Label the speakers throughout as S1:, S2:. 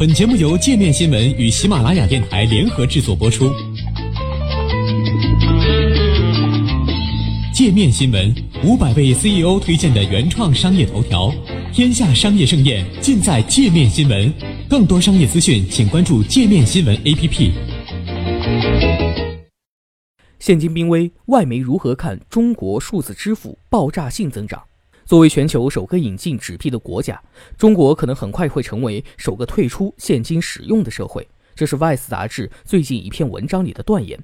S1: 本节目由界面新闻与喜马拉雅电台联合制作播出。界面新闻五百位 CEO 推荐的原创商业头条，天下商业盛宴尽在界面新闻。更多商业资讯，请关注界面新闻 APP。
S2: 现金濒危，外媒如何看中国数字支付爆炸性增长？作为全球首个引进纸币的国家，中国可能很快会成为首个退出现金使用的社会。这是《Vice》杂志最近一篇文章里的断言。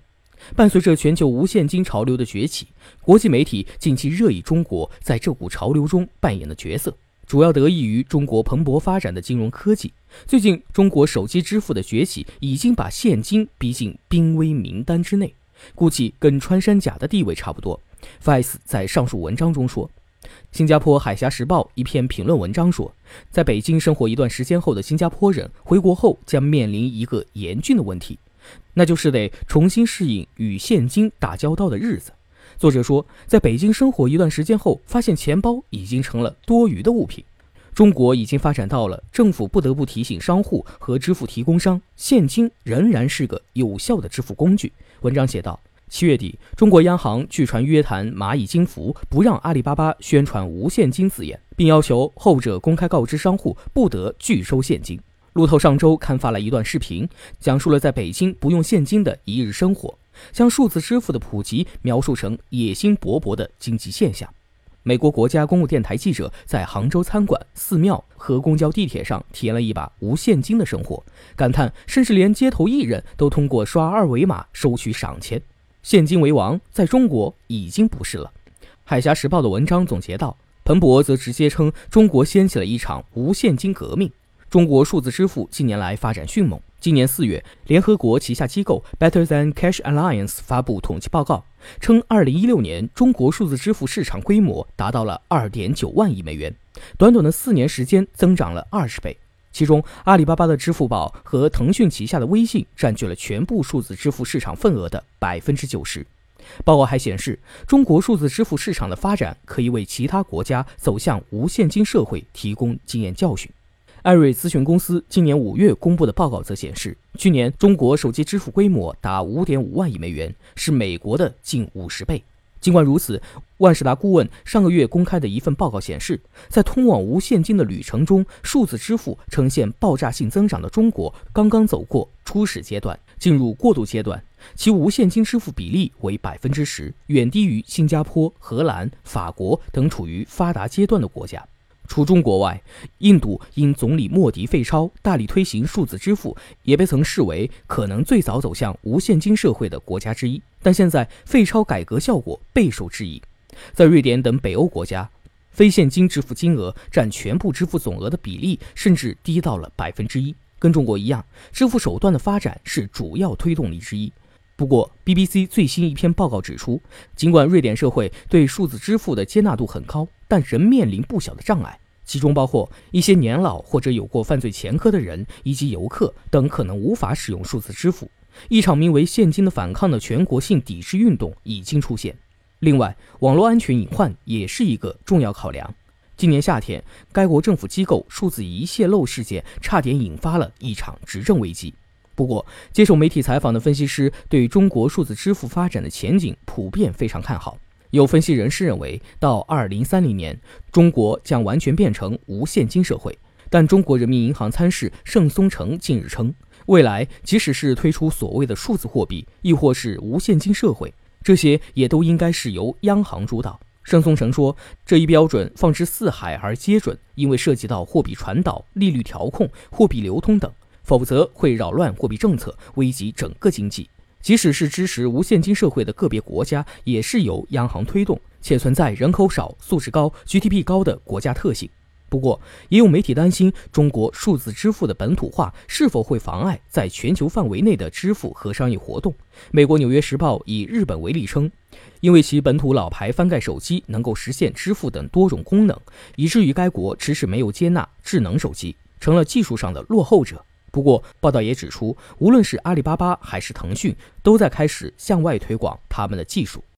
S2: 伴随着全球无现金潮流的崛起，国际媒体近期热议中国在这股潮流中扮演的角色，主要得益于中国蓬勃发展的金融科技。最近，中国手机支付的崛起已经把现金逼进濒危名单之内，估计跟穿山甲的地位差不多。《Vice》在上述文章中说。新加坡《海峡时报》一篇评论文章说，在北京生活一段时间后的新加坡人回国后将面临一个严峻的问题，那就是得重新适应与现金打交道的日子。作者说，在北京生活一段时间后，发现钱包已经成了多余的物品。中国已经发展到了政府不得不提醒商户和支付提供商，现金仍然是个有效的支付工具。文章写道。七月底，中国央行据传约谈蚂蚁金服，不让阿里巴巴宣传无现金字眼，并要求后者公开告知商户不得拒收现金。路透上周刊发了一段视频，讲述了在北京不用现金的一日生活，将数字支付的普及描述成野心勃勃的经济现象。美国国家公务电台记者在杭州餐馆、寺庙和公交、地铁上体验了一把无现金的生活，感叹甚至连街头艺人都通过刷二维码收取赏钱。现金为王，在中国已经不是了。海峡时报的文章总结道，彭博则直接称中国掀起了一场无现金革命。中国数字支付近年来发展迅猛。今年四月，联合国旗下机构 Better Than Cash Alliance 发布统计报告，称2016年中国数字支付市场规模达到了2.9万亿美元，短短的四年时间增长了二十倍。其中，阿里巴巴的支付宝和腾讯旗下的微信占据了全部数字支付市场份额的百分之九十。报告还显示，中国数字支付市场的发展可以为其他国家走向无现金社会提供经验教训。艾瑞咨询公司今年五月公布的报告则显示，去年中国手机支付规模达五点五万亿美元，是美国的近五十倍。尽管如此，万事达顾问上个月公开的一份报告显示，在通往无现金的旅程中，数字支付呈现爆炸性增长的中国刚刚走过初始阶段，进入过渡阶段，其无现金支付比例为百分之十，远低于新加坡、荷兰、法国等处于发达阶段的国家。除中国外，印度因总理莫迪废钞，大力推行数字支付，也被曾视为可能最早走向无现金社会的国家之一。但现在废钞改革效果备受质疑。在瑞典等北欧国家，非现金支付金额占全部支付总额的比例甚至低到了百分之一。跟中国一样，支付手段的发展是主要推动力之一。不过，BBC 最新一篇报告指出，尽管瑞典社会对数字支付的接纳度很高，但仍面临不小的障碍，其中包括一些年老或者有过犯罪前科的人以及游客等可能无法使用数字支付。一场名为“现金”的反抗的全国性抵制运动已经出现。另外，网络安全隐患也是一个重要考量。今年夏天，该国政府机构数字仪泄露事件差点引发了一场执政危机。不过，接受媒体采访的分析师对中国数字支付发展的前景普遍非常看好。有分析人士认为，到二零三零年，中国将完全变成无现金社会。但中国人民银行参事盛松成近日称，未来即使是推出所谓的数字货币，亦或是无现金社会，这些也都应该是由央行主导。盛松成说，这一标准放之四海而皆准，因为涉及到货币传导、利率调控、货币流通等。否则会扰乱货币政策，危及整个经济。即使是支持无现金社会的个别国家，也是由央行推动，且存在人口少、素质高、GDP 高的国家特性。不过，也有媒体担心，中国数字支付的本土化是否会妨碍在全球范围内的支付和商业活动。美国《纽约时报》以日本为例称，因为其本土老牌翻盖手机能够实现支付等多种功能，以至于该国迟迟没有接纳智能手机，成了技术上的落后者。不过，报道也指出，无论是阿里巴巴还是腾讯，都在开始向外推广他们的技术。